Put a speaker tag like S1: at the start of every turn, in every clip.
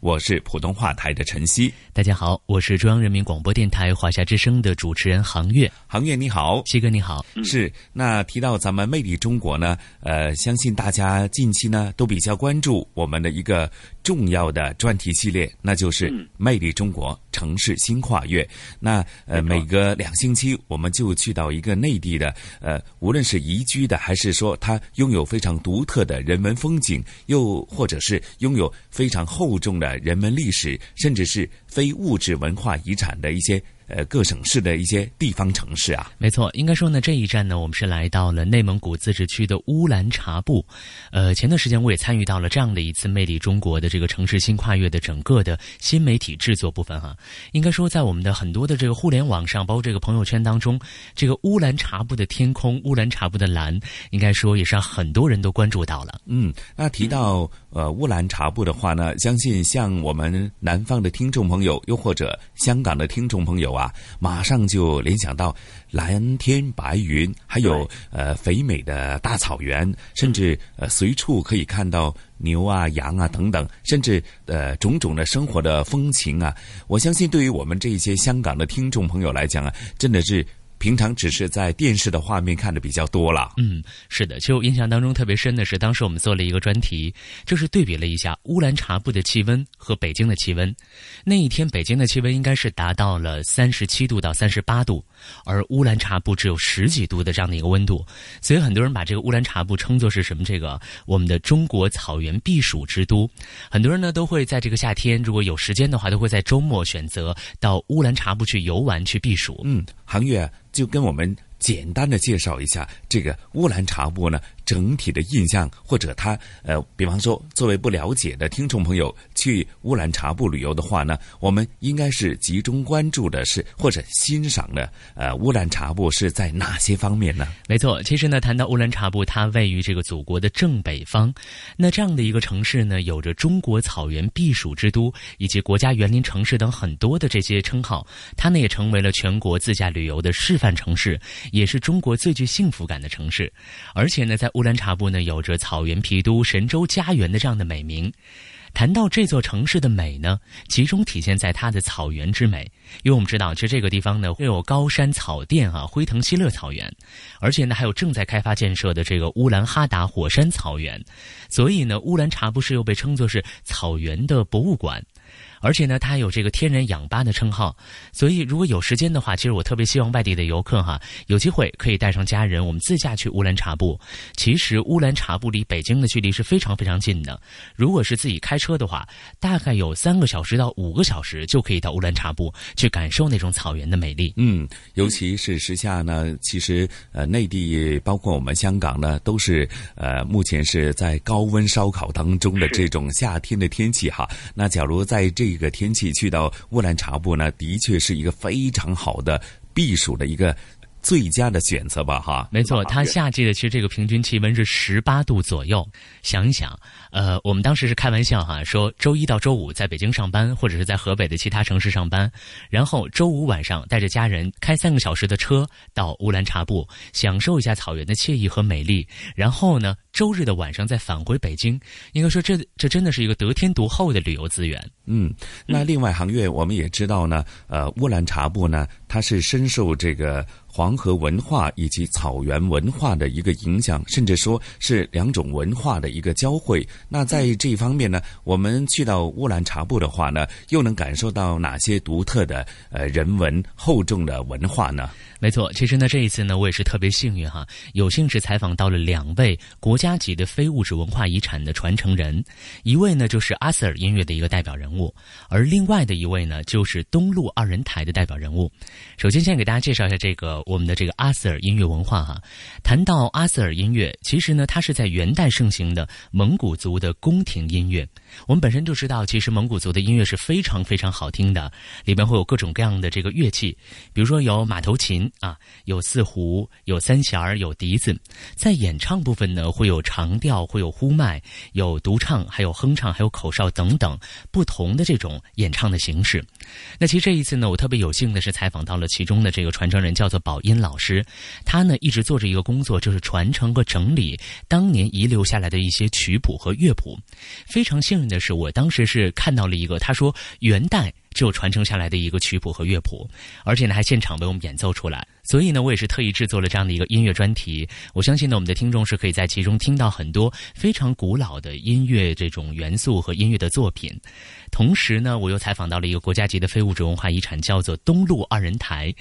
S1: 我是普通话台的陈曦，
S2: 大家好，我是中央人民广播电台华夏之声的主持人杭月。
S1: 杭月你好，
S2: 西哥你好。
S1: 是那提到咱们魅力中国呢，呃，相信大家近期呢都比较关注我们的一个重要的专题系列，那就是魅力中国城市新跨越。那呃，每隔两星期我们就去到一个内地的，呃，无论是宜居的，还是说它拥有非常独特的人文风景，又或者是拥有非常厚重的。人文历史，甚至是非物质文化遗产的一些。呃，各省市的一些地方城市啊，
S2: 没错，应该说呢，这一站呢，我们是来到了内蒙古自治区的乌兰察布。呃，前段时间我也参与到了这样的一次魅力中国的这个城市新跨越的整个的新媒体制作部分哈。应该说，在我们的很多的这个互联网上，包括这个朋友圈当中，这个乌兰察布的天空，乌兰察布的蓝，应该说也是让很多人都关注到了。
S1: 嗯，那提到呃乌兰察布的话呢，相信像我们南方的听众朋友，又或者香港的听众朋友啊。啊，马上就联想到蓝天白云，还有呃肥美的大草原，甚至呃随处可以看到牛啊、羊啊等等，甚至呃种种的生活的风情啊。我相信，对于我们这些香港的听众朋友来讲啊，真的是。平常只是在电视的画面看的比较多了。
S2: 嗯，是的，其实我印象当中特别深的是，当时我们做了一个专题，就是对比了一下乌兰察布的气温和北京的气温。那一天北京的气温应该是达到了三十七度到三十八度，而乌兰察布只有十几度的这样的一个温度。所以很多人把这个乌兰察布称作是什么？这个我们的中国草原避暑之都。很多人呢都会在这个夏天，如果有时间的话，都会在周末选择到乌兰察布去游玩去避暑。
S1: 嗯，航月。就跟我们简单的介绍一下这个乌兰察布呢。整体的印象，或者他呃，比方说，作为不了解的听众朋友去乌兰察布旅游的话呢，我们应该是集中关注的是或者欣赏的呃乌兰察布是在哪些方面呢？
S2: 没错，其实呢，谈到乌兰察布，它位于这个祖国的正北方，那这样的一个城市呢，有着中国草原避暑之都以及国家园林城市等很多的这些称号，它呢也成为了全国自驾旅游的示范城市，也是中国最具幸福感的城市，而且呢，在乌乌兰察布呢，有着“草原皮都、神州家园”的这样的美名。谈到这座城市的美呢，集中体现在它的草原之美。因为我们知道，其实这个地方呢，会有高山草甸啊，辉腾锡勒草原，而且呢，还有正在开发建设的这个乌兰哈达火山草原。所以呢，乌兰察布市又被称作是草原的博物馆。而且呢，它有这个天然氧吧的称号，所以如果有时间的话，其实我特别希望外地的游客哈，有机会可以带上家人，我们自驾去乌兰察布。其实乌兰察布离北京的距离是非常非常近的，如果是自己开车的话，大概有三个小时到五个小时就可以到乌兰察布去感受那种草原的美丽。
S1: 嗯，尤其是时下呢，其实呃，内地包括我们香港呢，都是呃，目前是在高温烧烤当中的这种夏天的天气哈。那假如在这一个天气去到乌兰察布呢，的确是一个非常好的避暑的一个。最佳的选择吧，哈，
S2: 没错，它夏季的其实这个平均气温是十八度左右。想一想，呃，我们当时是开玩笑哈，说周一到周五在北京上班，或者是在河北的其他城市上班，然后周五晚上带着家人开三个小时的车到乌兰察布，享受一下草原的惬意和美丽，然后呢，周日的晚上再返回北京。应该说，这这真的是一个得天独厚的旅游资源。
S1: 嗯，那另外，航月我们也知道呢，呃，乌兰察布呢，它是深受这个。黄河文化以及草原文化的一个影响，甚至说是两种文化的一个交汇。那在这一方面呢，我们去到乌兰察布的话呢，又能感受到哪些独特的呃人文厚重的文化呢？
S2: 没错，其实呢，这一次呢，我也是特别幸运哈，有幸是采访到了两位国家级的非物质文化遗产的传承人，一位呢就是阿瑟尔音乐的一个代表人物，而另外的一位呢就是东路二人台的代表人物。首先，先给大家介绍一下这个我们的这个阿瑟尔音乐文化哈。谈到阿瑟尔音乐，其实呢，它是在元代盛行的蒙古族的宫廷音乐。我们本身就知道，其实蒙古族的音乐是非常非常好听的，里面会有各种各样的这个乐器，比如说有马头琴啊，有四胡，有三弦，有笛子。在演唱部分呢，会有长调，会有呼麦，有独唱，还有哼唱，还有口哨等等不同的这种演唱的形式。那其实这一次呢，我特别有幸的是采访到了其中的这个传承人，叫做宝音老师，他呢一直做着一个工作，就是传承和整理当年遗留下来的一些曲谱和乐谱，非常幸运。的是，我当时是看到了一个，他说元代只有传承下来的一个曲谱和乐谱，而且呢还现场为我们演奏出来。所以呢，我也是特意制作了这样的一个音乐专题。我相信呢，我们的听众是可以在其中听到很多非常古老的音乐这种元素和音乐的作品。同时呢，我又采访到了一个国家级的非物质文化遗产，叫做东路二人台。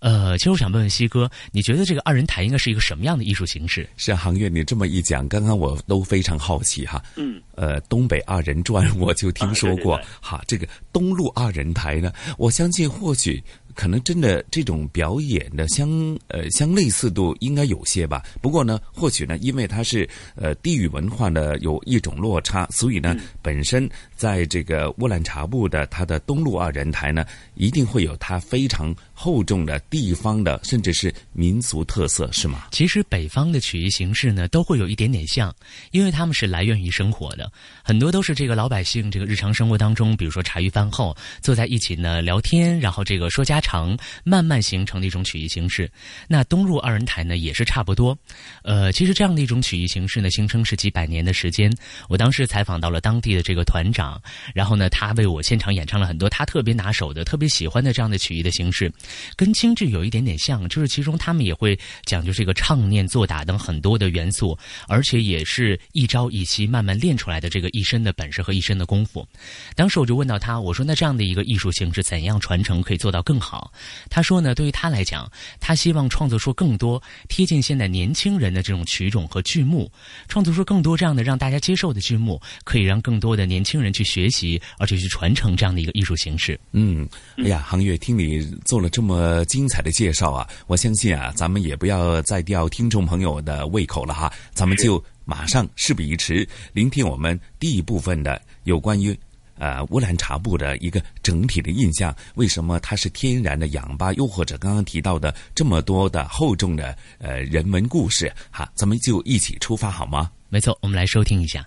S2: 呃，其实我想问问西哥，你觉得这个二人台应该是一个什么样的艺术形式？
S1: 是航月，你这么一讲，刚刚我都非常好奇哈。嗯。呃，东北二人转我就听说过，哈，这个东路二人台呢，我相信或许。可能真的这种表演的相呃相类似度应该有些吧。不过呢，或许呢，因为它是呃地域文化的有一种落差，所以呢，本身在这个乌兰察布的它的东路二人台呢，一定会有它非常厚重的地方的甚至是民族特色，是吗？
S2: 其实北方的曲艺形式呢，都会有一点点像，因为他们是来源于生活的，很多都是这个老百姓这个日常生活当中，比如说茶余饭后坐在一起呢聊天，然后这个说家。长慢慢形成的一种曲艺形式，那东入二人台呢也是差不多。呃，其实这样的一种曲艺形式呢，形成是几百年的时间。我当时采访到了当地的这个团长，然后呢，他为我现场演唱了很多他特别拿手的、特别喜欢的这样的曲艺的形式，跟京剧有一点点像，就是其中他们也会讲究这个唱念做打等很多的元素，而且也是一朝一夕慢慢练出来的这个一身的本事和一身的功夫。当时我就问到他，我说那这样的一个艺术形式怎样传承可以做到更好？好，他说呢，对于他来讲，他希望创作出更多贴近现在年轻人的这种曲种和剧目，创作出更多这样的让大家接受的剧目，可以让更多的年轻人去学习，而且去传承这样的一个艺术形式。
S1: 嗯，哎呀，航月，听你做了这么精彩的介绍啊，我相信啊，咱们也不要再吊听众朋友的胃口了哈，咱们就马上事不宜迟，聆听我们第一部分的有关于。呃，乌兰察布的一个整体的印象，为什么它是天然的氧吧？又或者刚刚提到的这么多的厚重的呃人文故事，哈，咱们就一起出发好吗？
S2: 没错，我们来收听一下。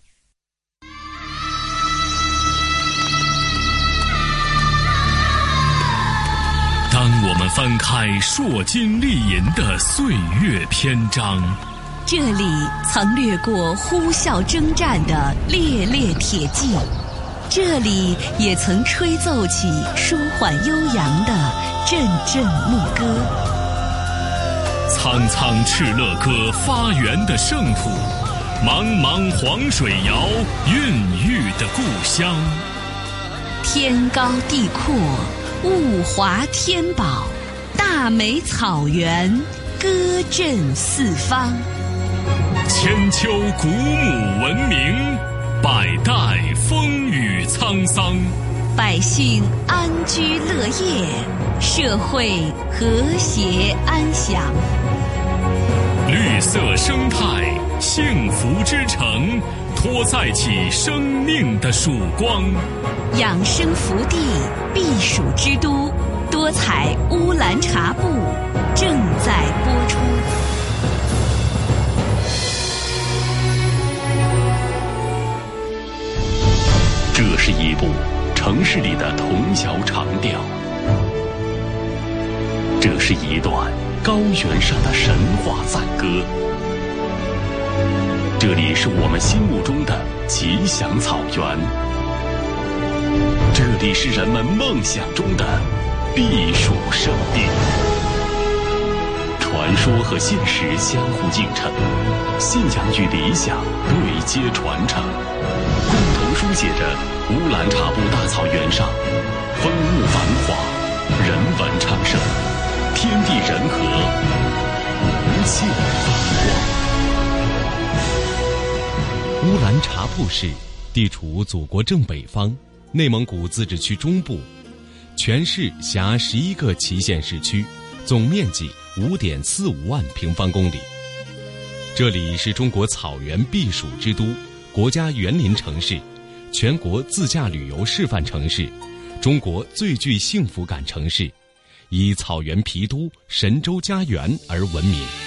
S3: 当我们翻开烁金丽银的岁月篇章，
S4: 这里曾掠过呼啸征战的烈烈铁骑。这里也曾吹奏起舒缓悠扬的阵阵牧歌。
S3: 苍苍敕勒歌发源的圣土，茫茫黄水谣孕育的故乡。
S4: 天高地阔，物华天宝，大美草原，歌震四方。
S3: 千秋古母文明。百代风雨沧桑，
S4: 百姓安居乐业，社会和谐安详。
S3: 绿色生态，幸福之城，托载起生命的曙光。
S4: 养生福地，避暑之都，多彩乌兰察布正在
S3: 是一部城市里的童谣长调，这是一段高原上的神话赞歌，这里是我们心目中的吉祥草原，这里是人们梦想中的避暑胜地。传说和现实相互映衬，信仰与理想对接传承。写着乌兰察布大草原上风物繁华、人文昌盛、天地人和，无限风
S5: 光。乌兰察布市地处祖国正北方，内蒙古自治区中部，全市辖十一个旗县市区，总面积五点四五万平方公里。这里是中国草原避暑之都，国家园林城市，全国自驾旅游示范城市，中国最具幸福感城市。以草原皮都神州家园而闻名。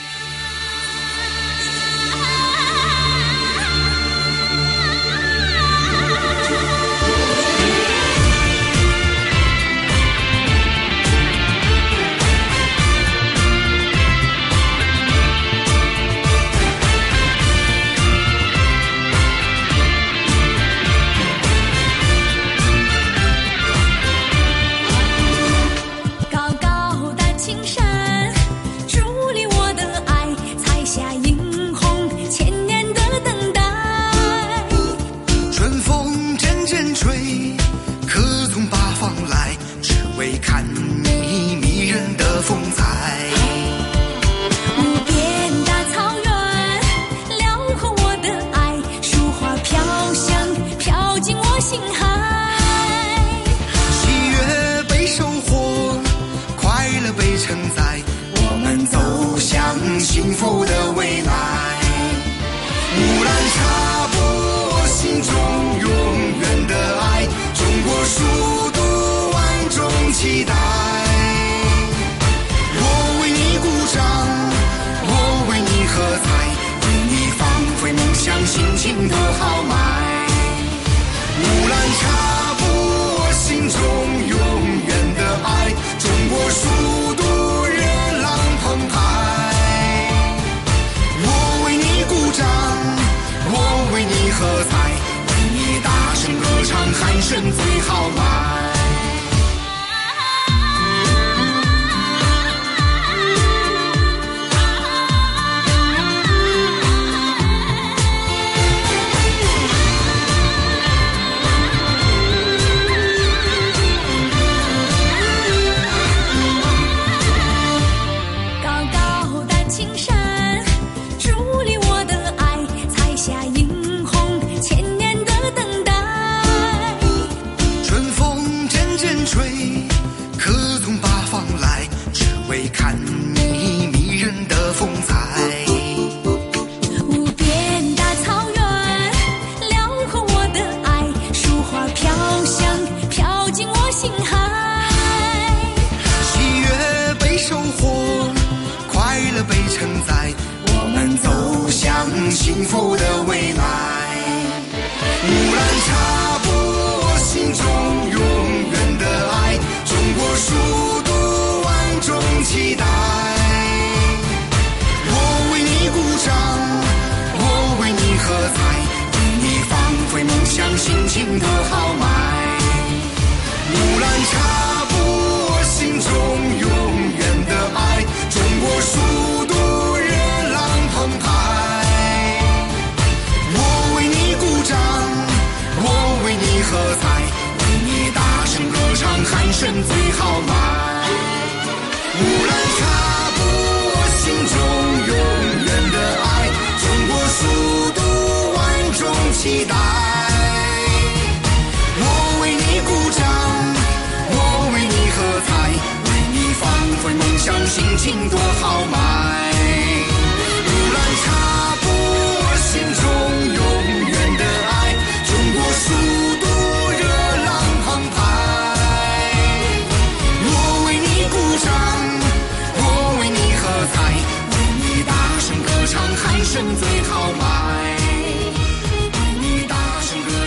S6: 声最豪迈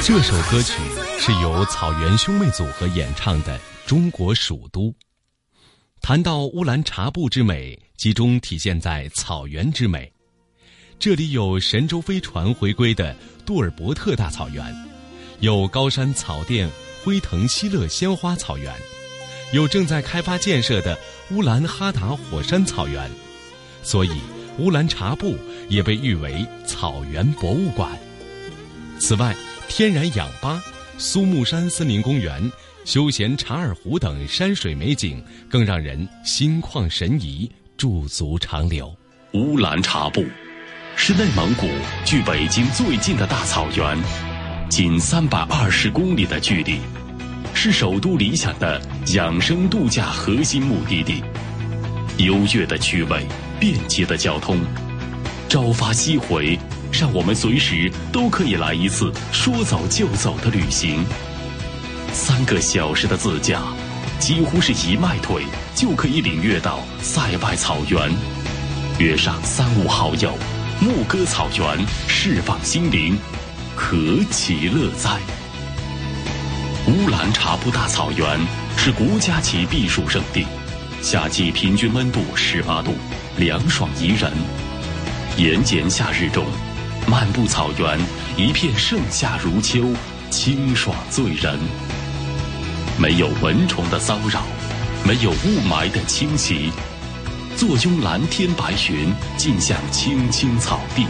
S5: 这首歌曲是由草原兄妹组合演唱的《中国蜀都》。谈到乌兰察布之美，集中体现在草原之美。这里有神舟飞船回归的杜尔伯特大草原，有高山草甸辉腾希勒鲜花草原，有正在开发建设的乌兰哈达火山草原，所以乌兰察布也被誉为草原博物馆。此外，天然氧吧、苏木山森林公园、
S7: 休闲查尔湖等山水美景更让人心旷神怡，驻足长留。
S3: 乌兰察布是内蒙古距北京最近的大草原，仅三百二十公里的距离，是首都理想的养生度假核心目的地。优越的区位，便捷的交通，朝发夕回，让我们随时都可以来一次说走就走的旅行。三个小时的自驾，几乎是一迈腿就可以领略到塞外草原。约上三五好友，牧歌草原，释放心灵，何其乐哉！乌兰察布大草原是国家级避暑胜地，夏季平均温度十八度，凉爽宜人。炎炎夏日中，漫步草原，一片盛夏如秋，清爽醉人。没有蚊虫的骚扰，没有雾霾的侵袭，坐拥蓝天白云，尽享青青草地。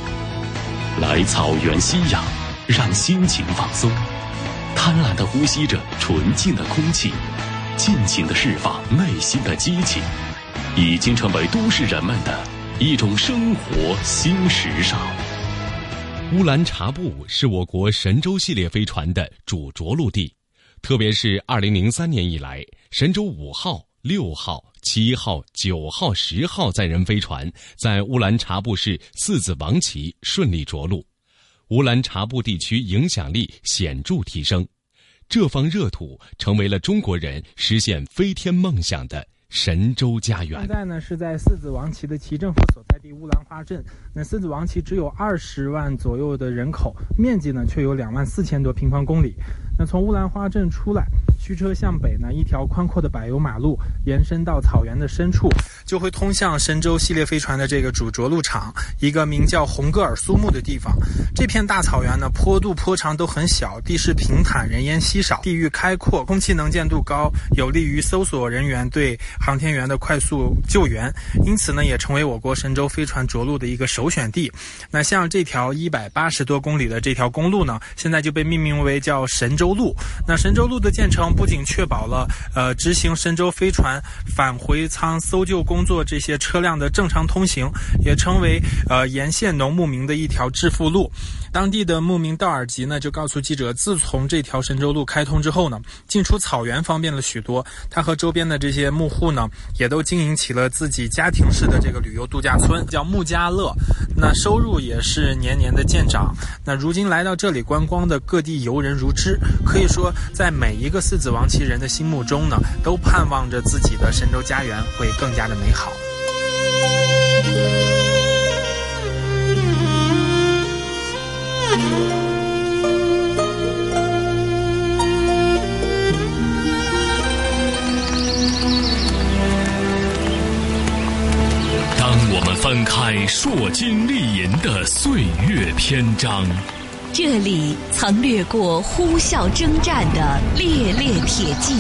S3: 来草原吸氧，让心情放松，贪婪地呼吸着纯净的空气，尽情地释放内心的激情，已经成为都市人们的一种生活新时尚。
S7: 乌兰察布是我国神舟系列飞船的主着陆地。特别是二零零三年以来，神舟五号、六号、七号、九号、十号载人飞船在乌兰察布市四子王旗顺利着陆，乌兰察布地区影响力显著提升，这方热土成为了中国人实现飞天梦想的神州家园。
S8: 现在呢是在四子王旗的旗政府所在地乌兰花镇，那四子王旗只有二十万左右的人口，面积呢却有两万四千多平方公里。那从乌兰花镇出来，驱车向北呢，一条宽阔的柏油马路延伸到草原的深处，就会通向神舟系列飞船的这个主着陆场，一个名叫红格尔苏木的地方。这片大草原呢，坡度坡长都很小，地势平坦，人烟稀少，地域开阔，空气能见度高，有利于搜索人员对航天员的快速救援。因此呢，也成为我国神舟飞船着陆的一个首选地。那像这条一百八十多公里的这条公路呢，现在就被命名为叫神舟。舟路，那神舟路的建成不仅确保了呃执行神舟飞船返回舱搜救工作这些车辆的正常通行，也成为呃沿线农牧民的一条致富路。当地的牧民道尔吉呢就告诉记者，自从这条神舟路开通之后呢，进出草原方便了许多。他和周边的这些牧户呢，也都经营起了自己家庭式的这个旅游度假村，叫牧家乐。那收入也是年年的见长。那如今来到这里观光的各地游人如织。可以说，在每一个四子王旗人的心目中呢，都盼望着自己的神州家园会更加的美好。
S3: 当我们翻开烁金丽银的岁月篇章。
S4: 这里曾掠过呼啸征战的烈烈铁骑，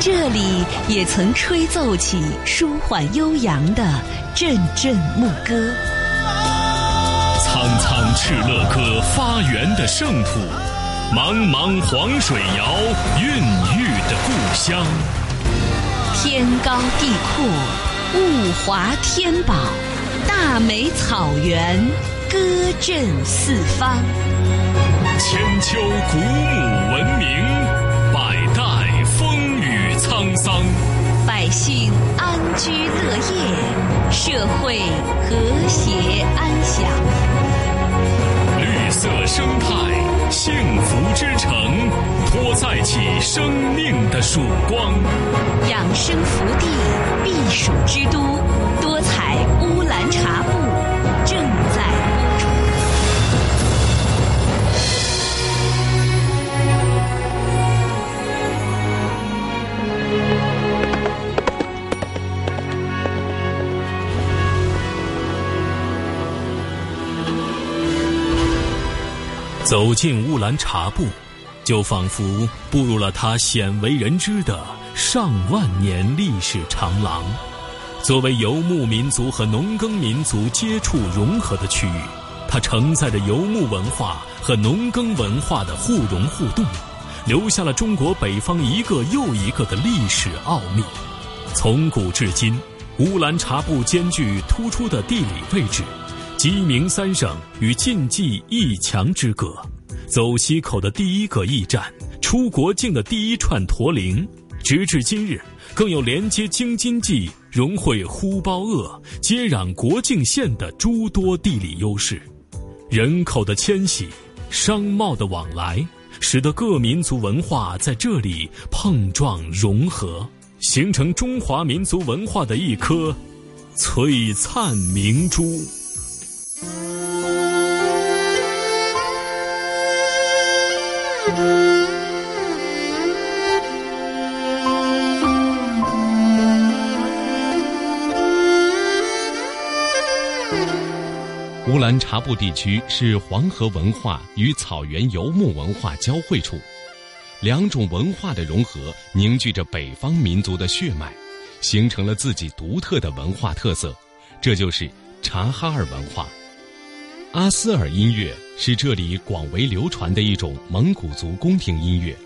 S4: 这里也曾吹奏起舒缓悠扬的阵阵牧歌。
S3: 苍苍敕勒歌发源的圣土，茫茫黄水谣孕育的故乡。
S4: 天高地阔，物华天宝，大美草原，歌震四方。
S3: 千秋古母文明，百代风雨沧桑，
S4: 百姓安居乐业，社会和谐安详。
S3: 绿色生态，幸福之城，托载起生命的曙光。
S4: 养生福地，避暑之都，多彩乌兰察布正
S3: 走进乌兰察布，就仿佛步入了它鲜为人知的上万年历史长廊。作为游牧民族和农耕民族接触融合的区域，它承载着游牧文化和农耕文化的互融互动，
S9: 留下了中国北方一个又一个的历史奥秘。从古至今，乌兰察布兼具突出的地理位置，鸡鸣三省与晋冀一墙之隔，走西口的第一个驿站，出国境的第一串驼铃，直至今日，更有连接京津冀、融汇呼包鄂、接壤国境线的诸多地理优势。人口的迁徙，商贸的往来。使得各民族文化在这里碰撞融合，形成中华民族文化的一颗璀璨明珠。
S7: 乌兰察布地区是黄河文化与草原游牧文化交汇处，两种文化的融合凝聚着北方民族的血脉，形成了自己独特的文化特色，这就是察哈尔文化。阿斯尔音乐是这里广为流传的一种蒙古族宫廷音乐。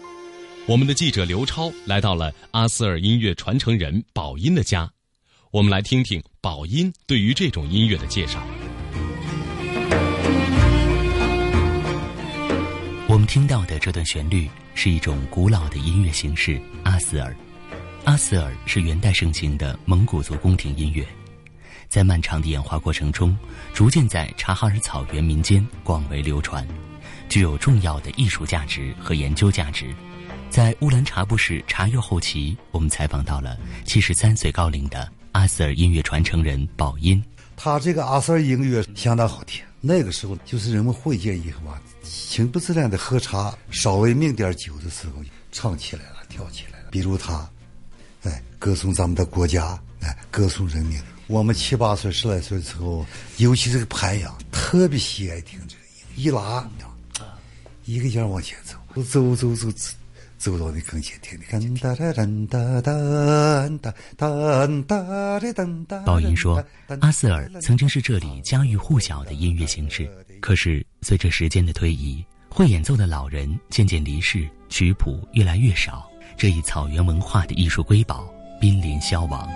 S7: 我们的记者刘超来到了阿斯尔音乐传承人宝音的家，我们来听听宝音对于这种音乐的介绍。
S10: 我们听到的这段旋律是一种古老的音乐形式——阿斯尔。阿斯尔是元代盛行的蒙古族宫廷音乐，在漫长的演化过程中，逐渐在察哈尔草原民间广为流传，具有重要的艺术价值和研究价值。在乌兰察布市察右后旗，我们采访到了七十三岁高龄的阿斯尔音乐传承人宝音。
S11: 他这个阿斯尔音乐相当好听。那个时候，就是人们会见以后啊。情不自然的喝茶，稍微抿点酒的时候，唱起来了，跳起来了。比如他，哎，歌颂咱们的国家，哎，歌颂人民。我们七八岁、十来岁的时候，尤其这个盘阳，特别喜爱听这个音，一拉，一个劲儿往前走，走走走走，走到你跟前听听。
S10: 宝音说：“阿瑟尔曾经是这里家喻户晓的音乐形式。”可是，随着时间的推移，会演奏的老人渐渐离世，曲谱越来越少，这一草原文化的艺术瑰宝濒临消亡。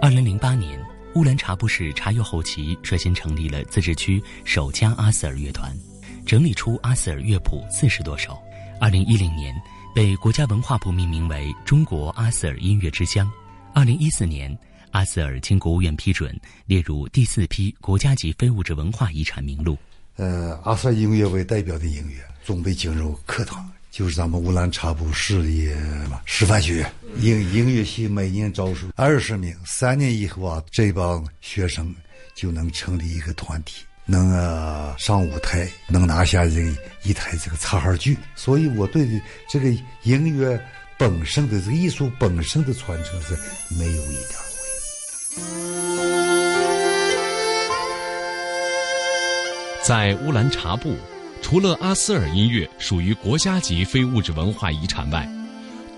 S10: 二零零八年，乌兰察布市察右后旗率先成立了自治区首家阿斯尔乐团，整理出阿斯尔乐谱四十多首。二零一零年，被国家文化部命名为“中国阿斯尔音乐之乡”。二零一四年。阿斯尔经国务院批准列入第四批国家级非物质文化遗产名录。
S11: 呃，阿斯尔音乐为代表的音乐总被进入课堂，就是咱们乌兰察布市的师范学院音音乐系每年招收二十名，三年以后啊，这帮学生就能成立一个团体，能啊上舞台，能拿下这一台这个插哈剧。所以我对这个音乐本身的这个艺术本身的传承是没有一点。
S7: 在乌兰察布，除了阿斯尔音乐属于国家级非物质文化遗产外，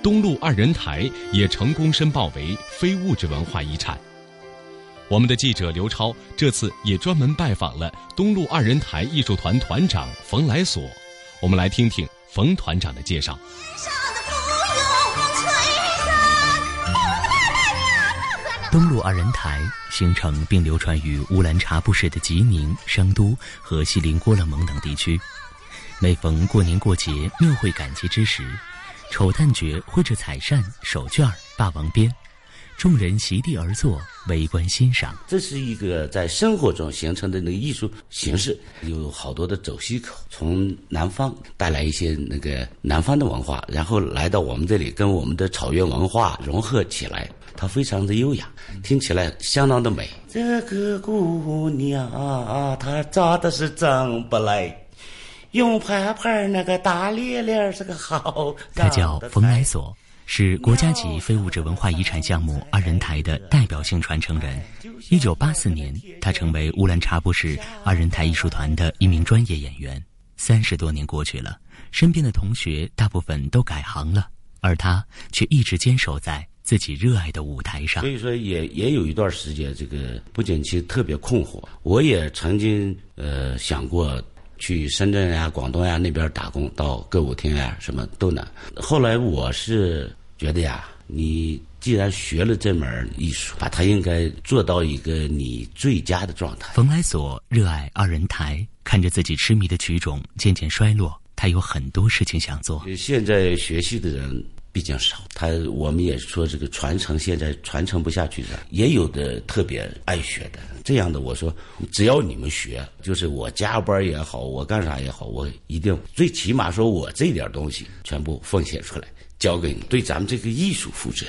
S7: 东路二人台也成功申报为非物质文化遗产。我们的记者刘超这次也专门拜访了东路二人台艺术团团长冯来锁，我们来听听冯团长的介绍。
S10: 东路二人台形成并流传于乌兰察布市的吉宁、商都和锡林郭勒盟等地区。每逢过年过节、庙会赶集之时，丑旦角挥着彩扇、手绢、霸王鞭，众人席地而坐，围观欣赏。
S12: 这是一个在生活中形成的那个艺术形式，有好多的走西口，从南方带来一些那个南方的文化，然后来到我们这里，跟我们的草原文化融合起来。它非常的优雅，听起来相当的美。这个姑娘啊，她长得是真不赖，用盘盘那个大脸脸是个好。
S10: 她叫冯来所，是国家级非物质文化遗产项目二人台的代表性传承人。一九八四年，他成为乌兰察布市二人台艺术团的一名专业演员。三十多年过去了，身边的同学大部分都改行了，而他却一直坚守在。自己热爱的舞台上，
S12: 所以说也也有一段时间，这个不景气特别困惑。我也曾经呃想过去深圳呀、广东呀那边打工，到歌舞厅呀什么都难。后来我是觉得呀，你既然学了这门艺术，把它应该做到一个你最佳的状态。
S2: 冯来所热爱二人台，看着自己痴迷的曲种渐渐衰落，他有很多事情想做。
S12: 现在学习的人。毕竟少，他我们也说这个传承现在传承不下去的，也有的特别爱学的这样的。我说，只要你们学，就是我加班也好，我干啥也好，我一定最起码说我这点东西全部奉献出来，交给你，对咱们这个艺术负责。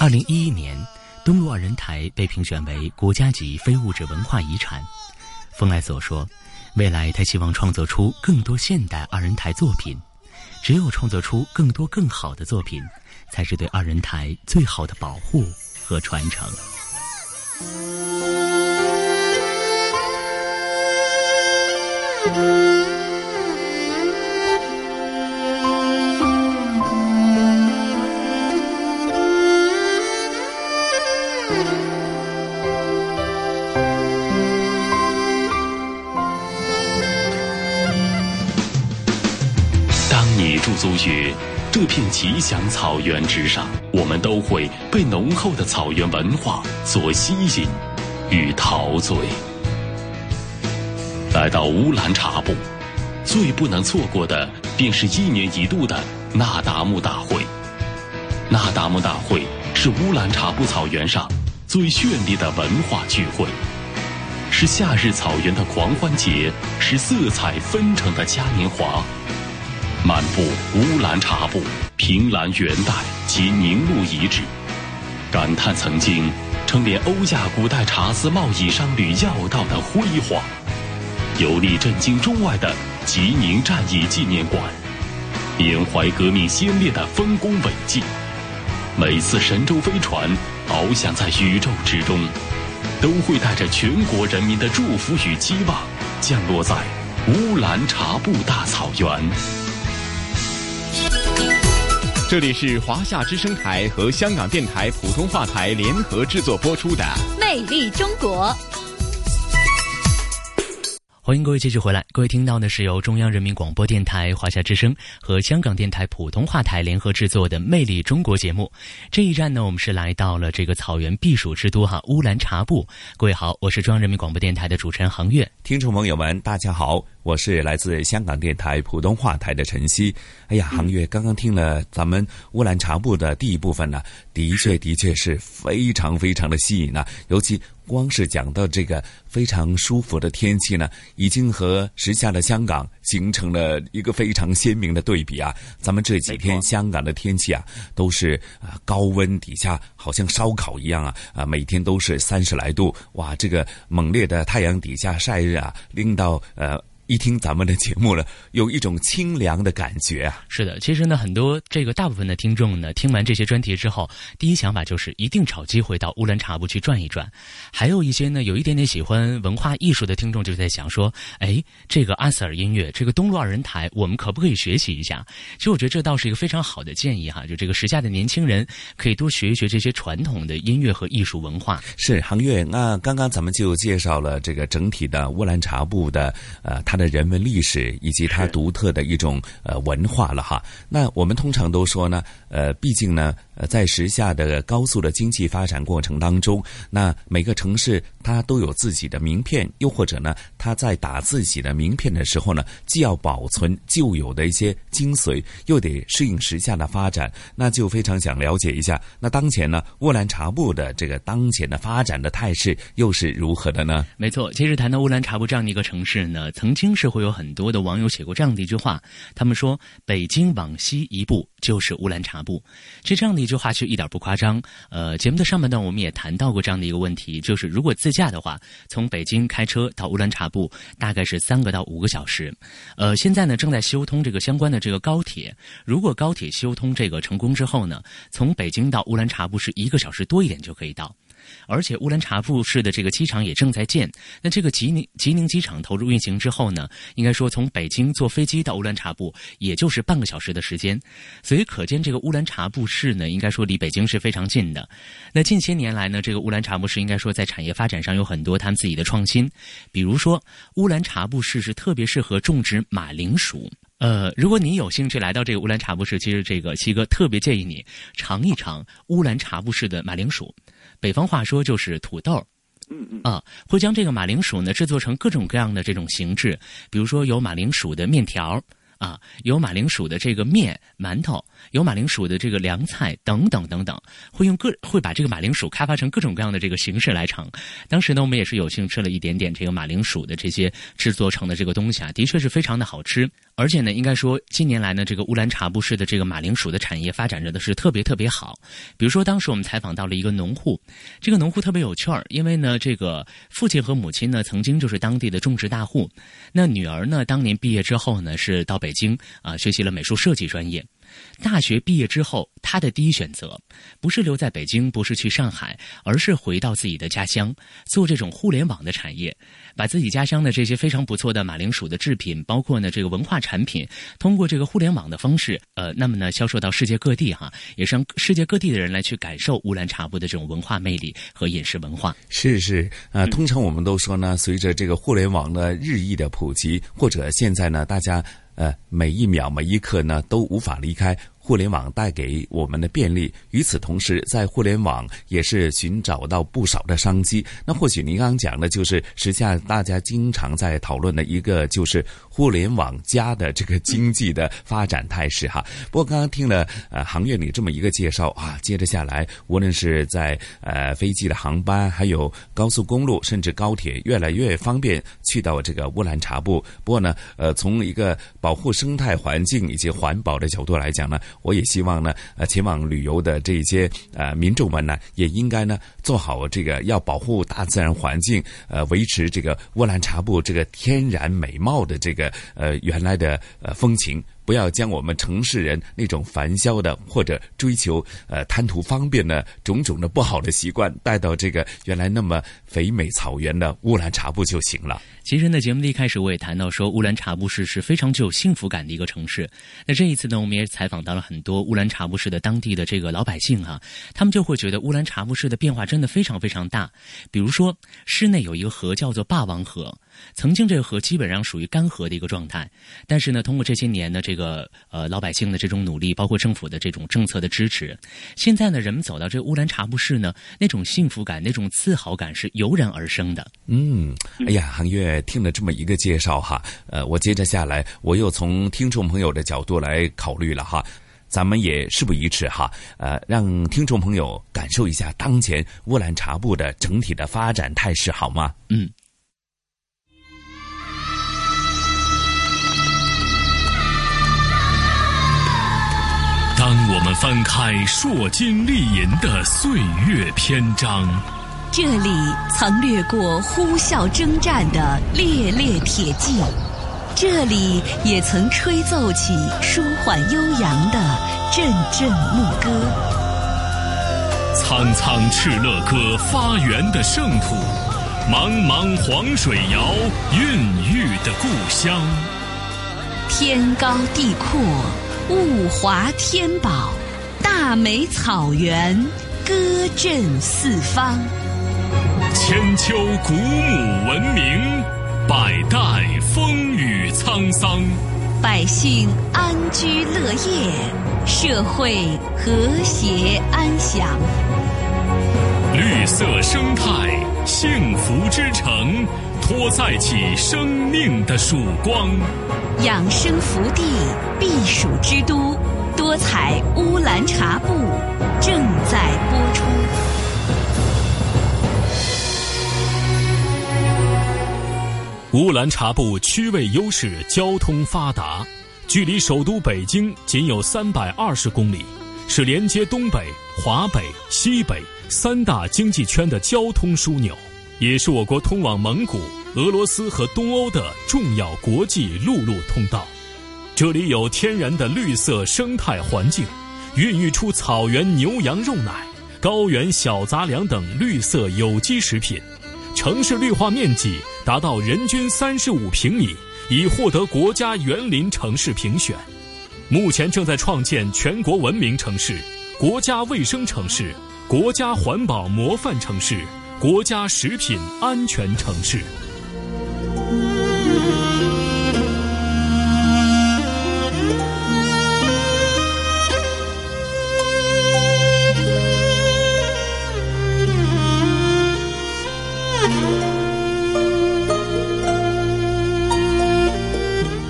S2: 二零一一年，东路二人台被评选为国家级非物质文化遗产。冯来所说。未来，他希望创作出更多现代二人台作品。只有创作出更多更好的作品，才是对二人台最好的保护和传承。
S3: 当你驻足于这片吉祥草原之上，我们都会被浓厚的草原文化所吸引与陶醉。来到乌兰察布，最不能错过的便是一年一度的那达慕大会。那达慕大会是乌兰察布草原上最绚丽的文化聚会，是夏日草原的狂欢节，是色彩纷呈的嘉年华。漫步乌兰察布平兰元代及宁路遗址，感叹曾经称联欧亚古代茶丝贸易商旅要道的辉煌；游历震惊中外的吉宁战役纪念馆，缅怀革命先烈的丰功伟绩。每次神舟飞船翱翔在宇宙之中，都会带着全国人民的祝福与期望，降落在乌兰察布大草原。
S13: 这里是华夏之声台和香港电台普通话台联合制作播出的《
S4: 魅力中国》。
S2: 欢迎各位继续回来，各位听到的是由中央人民广播电台华夏之声和香港电台普通话台联合制作的《魅力中国》节目。这一站呢，我们是来到了这个草原避暑之都哈乌兰察布。各位好，我是中央人民广播电台的主持人杭月。
S1: 听众朋友们，大家好。我是来自香港电台普通话台的晨曦。哎呀，航月刚刚听了咱们乌兰察布的第一部分呢，的确的确是非常非常的吸引啊！尤其光是讲到这个非常舒服的天气呢，已经和时下的香港形成了一个非常鲜明的对比啊！咱们这几天香港的天气啊，都是啊高温底下好像烧烤一样啊啊，每天都是三十来度哇！这个猛烈的太阳底下晒日啊，令到呃。一听咱们的节目了，有一种清凉的感觉啊！
S2: 是的，其实呢，很多这个大部分的听众呢，听完这些专题之后，第一想法就是一定找机会到乌兰察布去转一转。还有一些呢，有一点点喜欢文化艺术的听众就在想说：“哎，这个阿瑟尔音乐，这个东路二人台，我们可不可以学习一下？”其实我觉得这倒是一个非常好的建议哈，就这个时下的年轻人可以多学一学这些传统的音乐和艺术文化。
S1: 是杭月，那刚刚咱们就介绍了这个整体的乌兰察布的呃，它。的人文历史以及它独特的一种呃文化了哈。那我们通常都说呢，呃，毕竟呢，呃，在时下的高速的经济发展过程当中，那每个城市它都有自己的名片，又或者呢，它在打自己的名片的时候呢，既要保存旧有的一些精髓，又得适应时下的发展。那就非常想了解一下，那当前呢，乌兰察布的这个当前的发展的态势又是如何的呢？
S2: 没错，其实谈到乌兰察布这样的一个城市呢，曾经。是会有很多的网友写过这样的一句话，他们说：“北京往西一步就是乌兰察布。”其实这样的一句话其实一点不夸张。呃，节目的上半段我们也谈到过这样的一个问题，就是如果自驾的话，从北京开车到乌兰察布大概是三个到五个小时。呃，现在呢正在修通这个相关的这个高铁，如果高铁修通这个成功之后呢，从北京到乌兰察布是一个小时多一点就可以到。而且乌兰察布市的这个机场也正在建。那这个吉宁吉宁机场投入运行之后呢，应该说从北京坐飞机到乌兰察布也就是半个小时的时间，所以可见这个乌兰察布市呢，应该说离北京是非常近的。那近些年来呢，这个乌兰察布市应该说在产业发展上有很多他们自己的创新，比如说乌兰察布市是特别适合种植马铃薯。呃，如果你有兴趣来到这个乌兰察布市，其实这个七哥特别建议你尝一尝乌兰察布市的马铃薯。北方话说就是土豆，
S14: 嗯嗯
S2: 啊，会将这个马铃薯呢制作成各种各样的这种形制，比如说有马铃薯的面条。啊，有马铃薯的这个面馒头，有马铃薯的这个凉菜等等等等，会用各会把这个马铃薯开发成各种各样的这个形式来尝。当时呢，我们也是有幸吃了一点点这个马铃薯的这些制作成的这个东西啊，的确是非常的好吃。而且呢，应该说近年来呢，这个乌兰察布市的这个马铃薯的产业发展着的是特别特别好。比如说，当时我们采访到了一个农户，这个农户特别有趣儿，因为呢，这个父亲和母亲呢曾经就是当地的种植大户，那女儿呢当年毕业之后呢是到北京啊学习了美术设计专业。大学毕业之后，他的第一选择不是留在北京，不是去上海，而是回到自己的家乡，做这种互联网的产业，把自己家乡的这些非常不错的马铃薯的制品，包括呢这个文化产品，通过这个互联网的方式，呃，那么呢销售到世界各地哈，也是让世界各地的人来去感受乌兰察布的这种文化魅力和饮食文化。
S1: 是是呃，通常我们都说呢，随着这个互联网的日益的普及，或者现在呢，大家。呃，每一秒每一刻呢，都无法离开。互联网带给我们的便利，与此同时，在互联网也是寻找到不少的商机。那或许您刚刚讲的，就是实际上大家经常在讨论的一个，就是互联网加的这个经济的发展态势哈。不过刚刚听了呃行业里这么一个介绍啊，接着下来，无论是在呃飞机的航班，还有高速公路，甚至高铁，越来越方便去到这个乌兰察布。不过呢，呃，从一个保护生态环境以及环保的角度来讲呢。我也希望呢，呃，前往旅游的这些呃民众们呢，也应该呢做好这个要保护大自然环境，呃，维持这个乌兰察布这个天然美貌的这个呃原来的呃风情。不要将我们城市人那种烦嚣的或者追求呃贪图方便的种种的不好的习惯带到这个原来那么肥美草原的乌兰察布就行了。
S2: 其实呢，节目的一开始我也谈到说，乌兰察布市是非常具有幸福感的一个城市。那这一次呢，我们也采访到了很多乌兰察布市的当地的这个老百姓哈，他们就会觉得乌兰察布市的变化真的非常非常大。比如说，市内有一个河叫做霸王河。曾经这个河基本上属于干涸的一个状态，但是呢，通过这些年的这个呃老百姓的这种努力，包括政府的这种政策的支持，现在呢，人们走到这乌兰察布市呢，那种幸福感、那种自豪感是油然而生的。
S1: 嗯，哎呀，韩月听了这么一个介绍哈，呃，我接着下来，我又从听众朋友的角度来考虑了哈，咱们也事不宜迟哈，呃，让听众朋友感受一下当前乌兰察布的整体的发展态势，好吗？
S2: 嗯。
S9: 我们翻开烁金丽银的岁月篇章，
S4: 这里曾掠过呼啸征战的烈烈铁骑，这里也曾吹奏起舒缓悠扬的阵阵牧歌。
S9: 苍苍敕勒歌发源的圣土，茫茫黄水谣孕育的故乡，
S4: 天高地阔。物华天宝，大美草原，歌震四方。
S9: 千秋古母文明，百代风雨沧桑。
S4: 百姓安居乐业，社会和谐安详。
S9: 绿色生态，幸福之城，托载起生命的曙光。
S4: 养生福地，避暑之都，多彩乌兰察布正在播出。
S9: 乌兰察布区位优势，交通发达，距离首都北京仅有三百二十公里，是连接东北、华北、西北三大经济圈的交通枢纽，也是我国通往蒙古。俄罗斯和东欧的重要国际陆路通道，这里有天然的绿色生态环境，孕育出草原牛羊肉奶，高原小杂粮等绿色有机食品，城市绿化面积达到人均三十五平米，已获得国家园林城市评选。目前正在创建全国文明城市、国家卫生城市、国家环保模范城市、国家食品安全城市。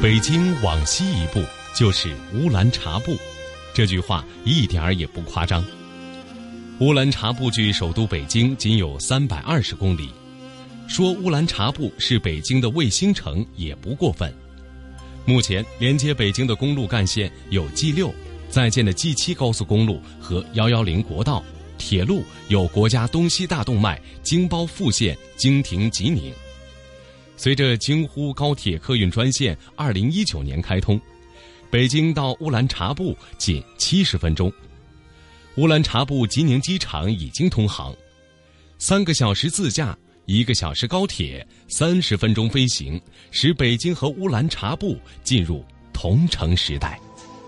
S7: 北京往西一步就是乌兰察布，这句话一点儿也不夸张。乌兰察布距首都北京仅有三百二十公里，说乌兰察布是北京的卫星城也不过分。目前连接北京的公路干线有 G 六，在建的 G 七高速公路和幺幺零国道，铁路有国家东西大动脉京包复线京停吉宁。随着京沪高铁客运专线二零一九年开通，北京到乌兰察布仅七十分钟。乌兰察布吉宁机场已经通航，三个小时自驾，一个小时高铁，三十分钟飞行，使北京和乌兰察布进入同城时代。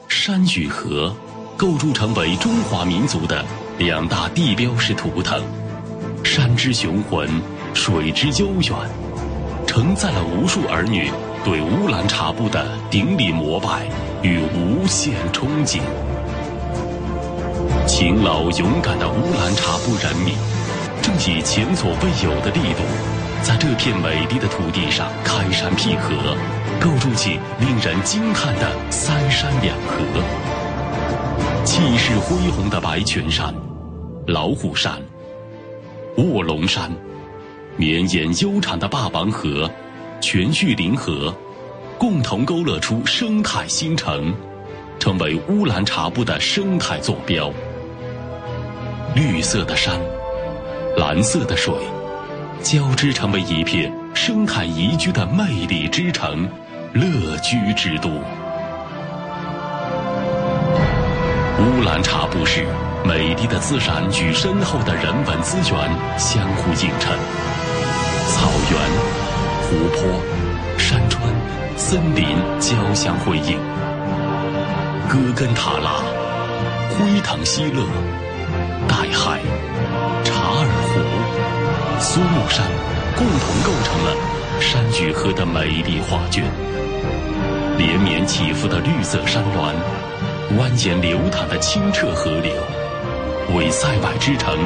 S3: 山与河构筑成为中华民族的两大地标式图腾，山之雄浑，水之悠远。承载了无数儿女对乌兰察布的顶礼膜拜与无限憧憬。勤劳勇敢的乌兰察布人民，正以前所未有的力度，在这片美丽的土地上开山辟河，构筑起令人惊叹的三山两河。气势恢宏的白泉山、老虎山、卧龙山。绵延悠长的霸王河、全玉林河，共同勾勒出生态新城，成为乌兰察布的生态坐标。绿色的山，蓝色的水，交织成为一片生态宜居的魅力之城、乐居之都。乌兰察布市美丽的自然与深厚的人文资源相互映衬。草原、湖泊、山川、森林交相辉映，戈根塔拉、辉腾西勒、海、查尔湖、苏木山，共同构成了山与河的美丽画卷。连绵起伏的绿色山峦，蜿蜒流淌的清澈河流，为塞外之城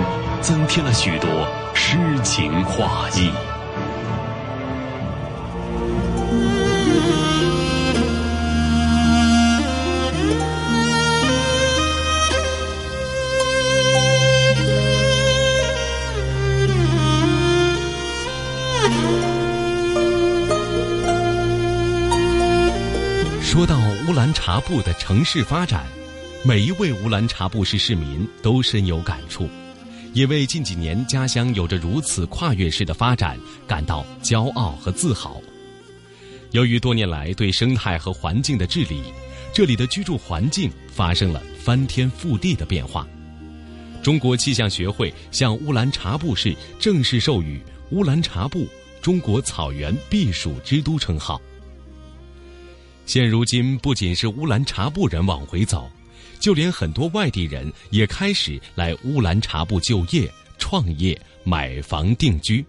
S3: 增添了许多诗情画意。
S7: 乌兰察布的城市发展，每一位乌兰察布市市民都深有感触，也为近几年家乡有着如此跨越式的发展感到骄傲和自豪。由于多年来对生态和环境的治理，这里的居住环境发生了翻天覆地的变化。中国气象学会向乌兰察布市正式授予“乌兰察布中国草原避暑之都”称号。现如今，不仅是乌兰察布人往回走，就连很多外地人也开始来乌兰察布就业、创业、买房定居。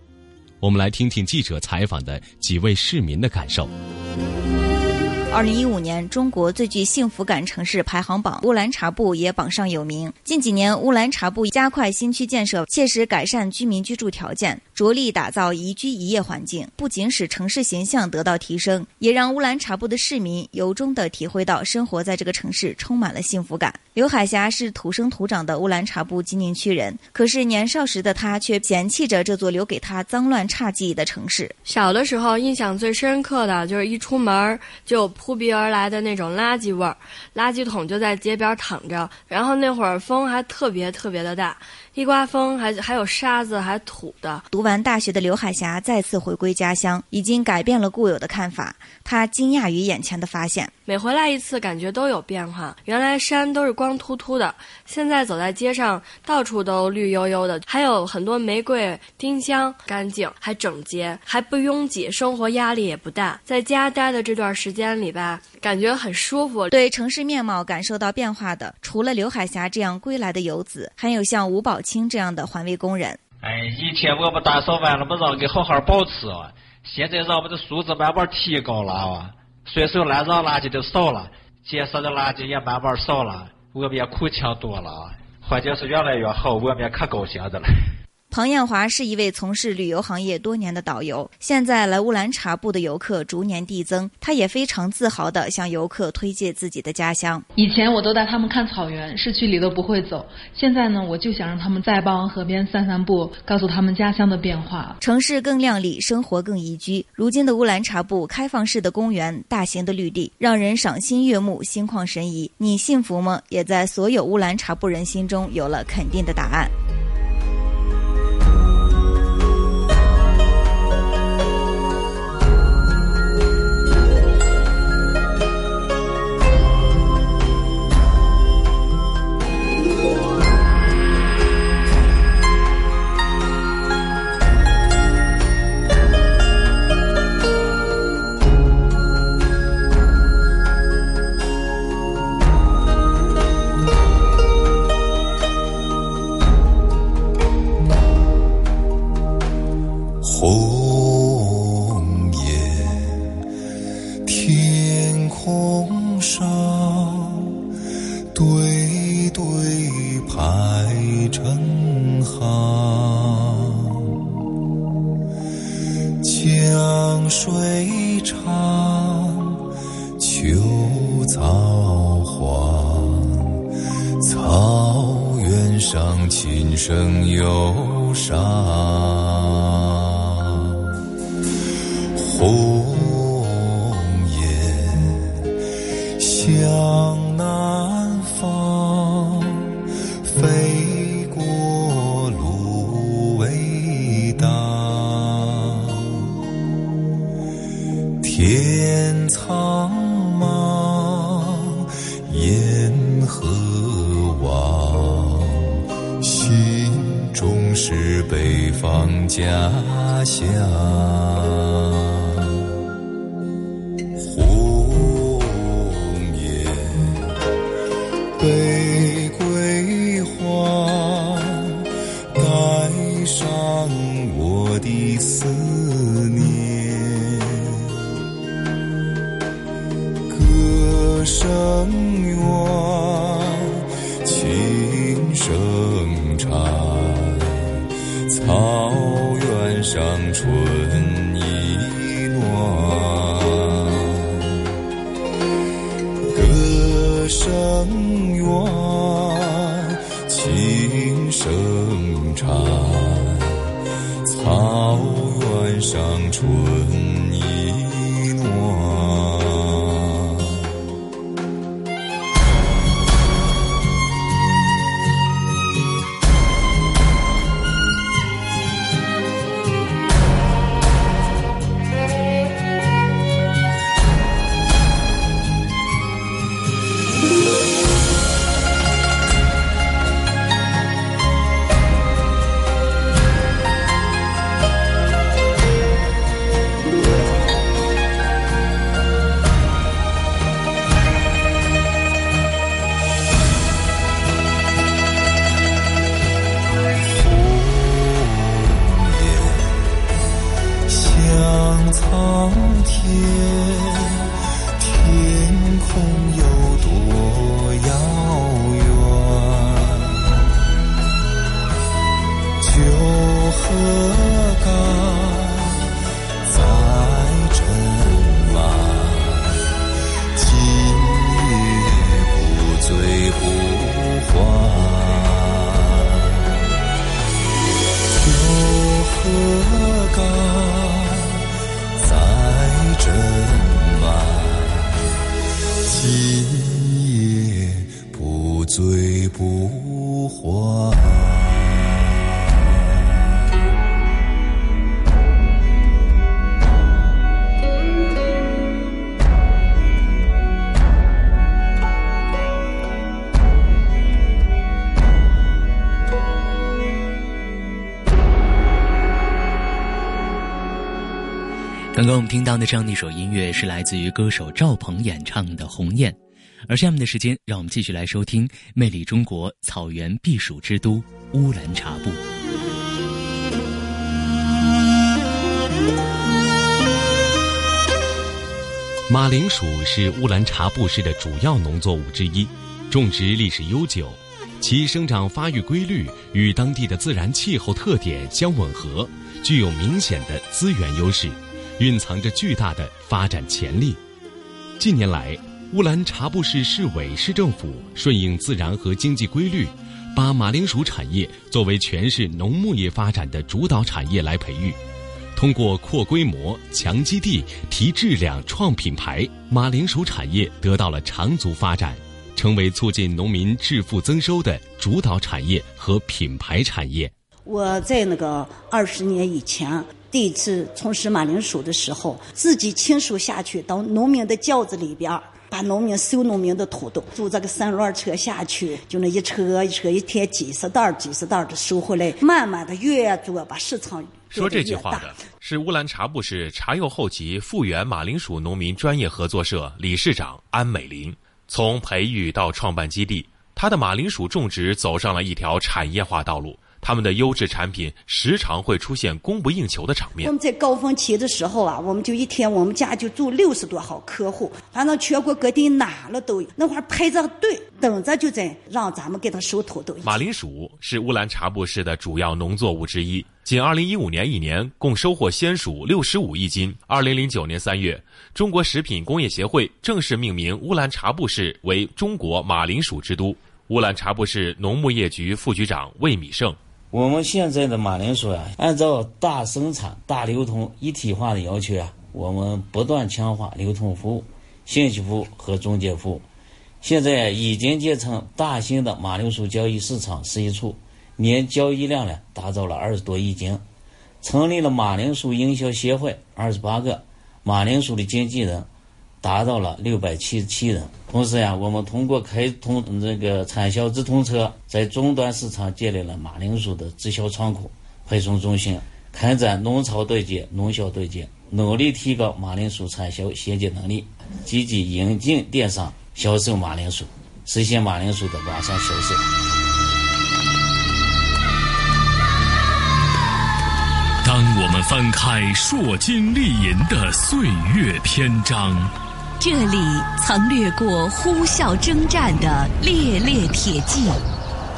S7: 我们来听听记者采访的几位市民的感受。
S14: 二零一五年中国最具幸福感城市排行榜，乌兰察布也榜上有名。近几年，乌兰察布加快新区建设，切实改善居民居住条件，着力打造宜居宜业环境，不仅使城市形象得到提升，也让乌兰察布的市民由衷地体会到生活在这个城市充满了幸福感。刘海霞是土生土长的乌兰察布吉宁区人，可是年少时的他却嫌弃着这座留给他脏乱差记忆的城市。
S15: 小的时候，印象最深刻的就是一出门就。扑鼻而来的那种垃圾味儿，垃圾桶就在街边躺着，然后那会儿风还特别特别的大。一刮风，还还有沙子，还土的。
S14: 读完大学的刘海霞再次回归家乡，已经改变了固有的看法。她惊讶于眼前的发现：
S15: 每回来一次，感觉都有变化。原来山都是光秃秃的，现在走在街上，到处都绿油油的，还有很多玫瑰、丁香，干净还整洁，还不拥挤，生活压力也不大。在家待的这段时间里吧，感觉很舒服。
S14: 对城市面貌感受到变化的，除了刘海霞这样归来的游子，还有像吴宝清这样的环卫工人。
S16: 哎，以前我们打扫完了，不让给好好保持啊。现在让我们的素质慢慢提高了啊，随手乱扔垃圾都少了，街上的垃圾也慢慢少了，我们也苦强多了啊。环境是越来越好，我们也可高兴的了。
S14: 庞艳华是一位从事旅游行业多年的导游，现在来乌兰察布的游客逐年递增，他也非常自豪地向游客推介自己的家乡。
S17: 以前我都带他们看草原，市区里都不会走，现在呢，我就想让他们在霸王河边散散步，告诉他们家乡的变化。
S14: 城市更靓丽，生活更宜居。如今的乌兰察布，开放式的公园，大型的绿地，让人赏心悦目，心旷神怡。你幸福吗？也在所有乌兰察布人心中有了肯定的答案。红裳对对排成行。江水长秋草黄草原上琴声忧伤。
S2: 刚刚我们听到的这样的一首音乐是来自于歌手赵鹏演唱的《鸿雁》，而下面的时间，让我们继续来收听魅力中国草原避暑之都乌兰察布。
S7: 马铃薯是乌兰察布市的主要农作物之一，种植历史悠久，其生长发育规律与当地的自然气候特点相吻合，具有明显的资源优势。蕴藏着巨大的发展潜力。近年来，乌兰察布市市委市政府顺应自然和经济规律，把马铃薯产业作为全市农牧业发展的主导产业来培育。通过扩规模、强基地、提质量、创品牌，马铃薯产业得到了长足发展，成为促进农民致富增收的主导产业和品牌产业。
S18: 我在那个二十年以前。第一次从事马铃薯的时候，自己亲手下去到农民的轿子里边把农民收农民的土豆，坐这个三轮车下去，就那一车一车，一天几十袋几十袋的收回来，慢慢的越做把市场
S19: 说这句话的是乌兰察布市察右后旗复原马铃薯农民专业合作社理事长安美林。从培育到创办基地，他的马铃薯种植走上了一条产业化道路。他们的优质产品时常会出现供不应求的场面。
S18: 我们在高峰期的时候啊，我们就一天我们家就住六十多号客户，反正全国各地哪了都有，那会儿排着队等着就在让咱们给他收土豆。
S19: 马铃薯是乌兰察布市的主要农作物之一，仅2015年一年共收获鲜薯65亿斤。2009年3月，中国食品工业协会正式命名乌兰察布市为中国马铃薯之都。乌兰察布市农牧业局副局长魏米胜。
S20: 我们现在的马铃薯啊，按照大生产、大流通、一体化的要求啊，我们不断强化流通服务、信息服务和中介服务。现在已经建成大型的马铃薯交易市场十一处，年交易量呢达到了二十多亿斤。成立了马铃薯营销协会二十八个，马铃薯的经纪人达到了六百七十七人。同时呀，我们通过开通这个产销直通车，在终端市场建立了马铃薯的直销仓库、配送中心，开展农超对接、农销对接，努力提高马铃薯产销衔接能力，积极引进电商销售马铃薯，实现马铃薯的网上销售。
S9: 当我们翻开硕金丽银的岁月篇章。
S4: 这里曾掠过呼啸征战的烈烈铁骑，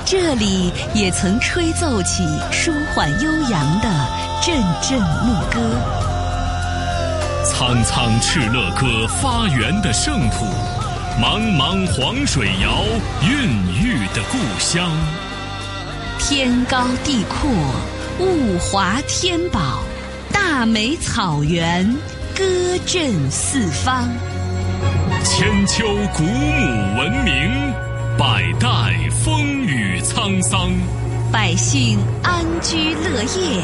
S4: 这里也曾吹奏起舒缓悠扬的阵阵牧歌。
S9: 苍苍敕勒歌发源的圣土，茫茫黄水谣孕育的故乡。
S4: 天高地阔，物华天宝，大美草原，歌震四方。
S9: 千秋古母文明，百代风雨沧桑，
S4: 百姓安居乐业，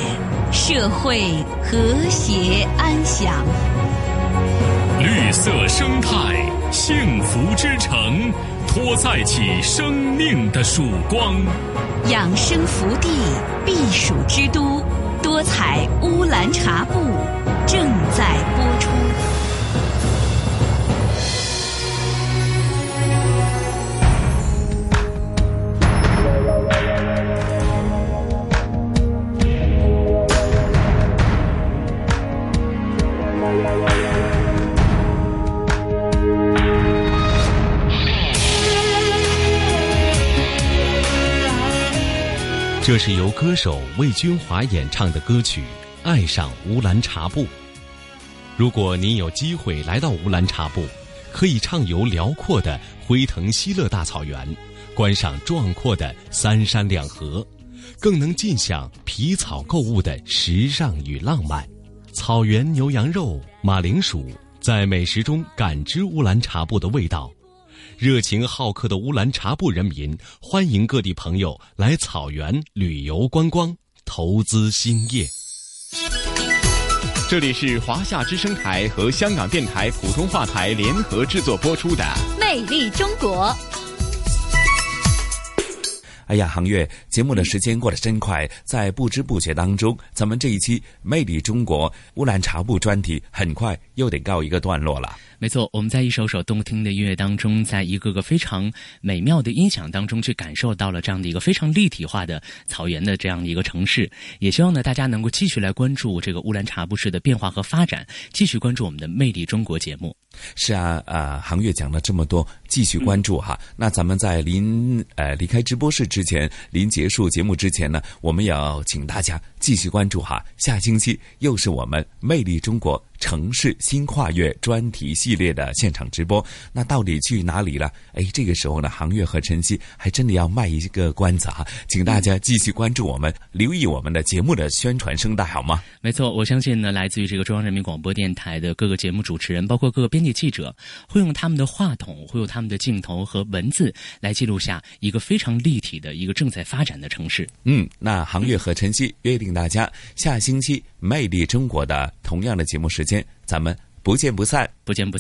S4: 社会和谐安详。
S9: 绿色生态，幸福之城，托载起生命的曙光。
S4: 养生福地，避暑之都，多彩乌兰察布正在播出。
S7: 这是由歌手魏君华演唱的歌曲《爱上乌兰察布》。如果您有机会来到乌兰察布，可以畅游辽阔的辉腾锡勒大草原，观赏壮阔的三山两河，更能尽享皮草购物的时尚与浪漫。草原牛羊肉、马铃薯，在美食中感知乌兰察布的味道。热情好客的乌兰察布人民欢迎各地朋友来草原旅游观光、投资兴业。
S13: 这里是华夏之声台和香港电台普通话台联合制作播出的《
S4: 魅力中国》。
S1: 哎呀，杭月，节目的时间过得真快，在不知不觉当中，咱们这一期《魅力中国乌兰察布》专题很快又得告一个段落了。
S2: 没错，我们在一首首动听的音乐当中，在一个个非常美妙的音响当中，去感受到了这样的一个非常立体化的草原的这样的一个城市。也希望呢，大家能够继续来关注这个乌兰察布市的变化和发展，继续关注我们的《魅力中国》节目。
S1: 是啊，呃，航月讲了这么多，继续关注哈。那咱们在临呃离开直播室之前，临结束节目之前呢，我们要请大家继续关注哈。下星期又是我们《魅力中国》。城市新跨越专题系列的现场直播，那到底去哪里了？哎，这个时候呢，航月和晨曦还真的要卖一个关子哈，请大家继续关注我们，留意我们的节目的宣传声带，好吗？
S2: 没错，我相信呢，来自于这个中央人民广播电台的各个节目主持人，包括各个编辑记者，会用他们的话筒，会用他们的镜头和文字来记录下一个非常立体的一个正在发展的城市。
S1: 嗯，那航月和晨曦约定大家下星期《魅力中国》的同样的节目时间。咱们不见不散，
S2: 不见不。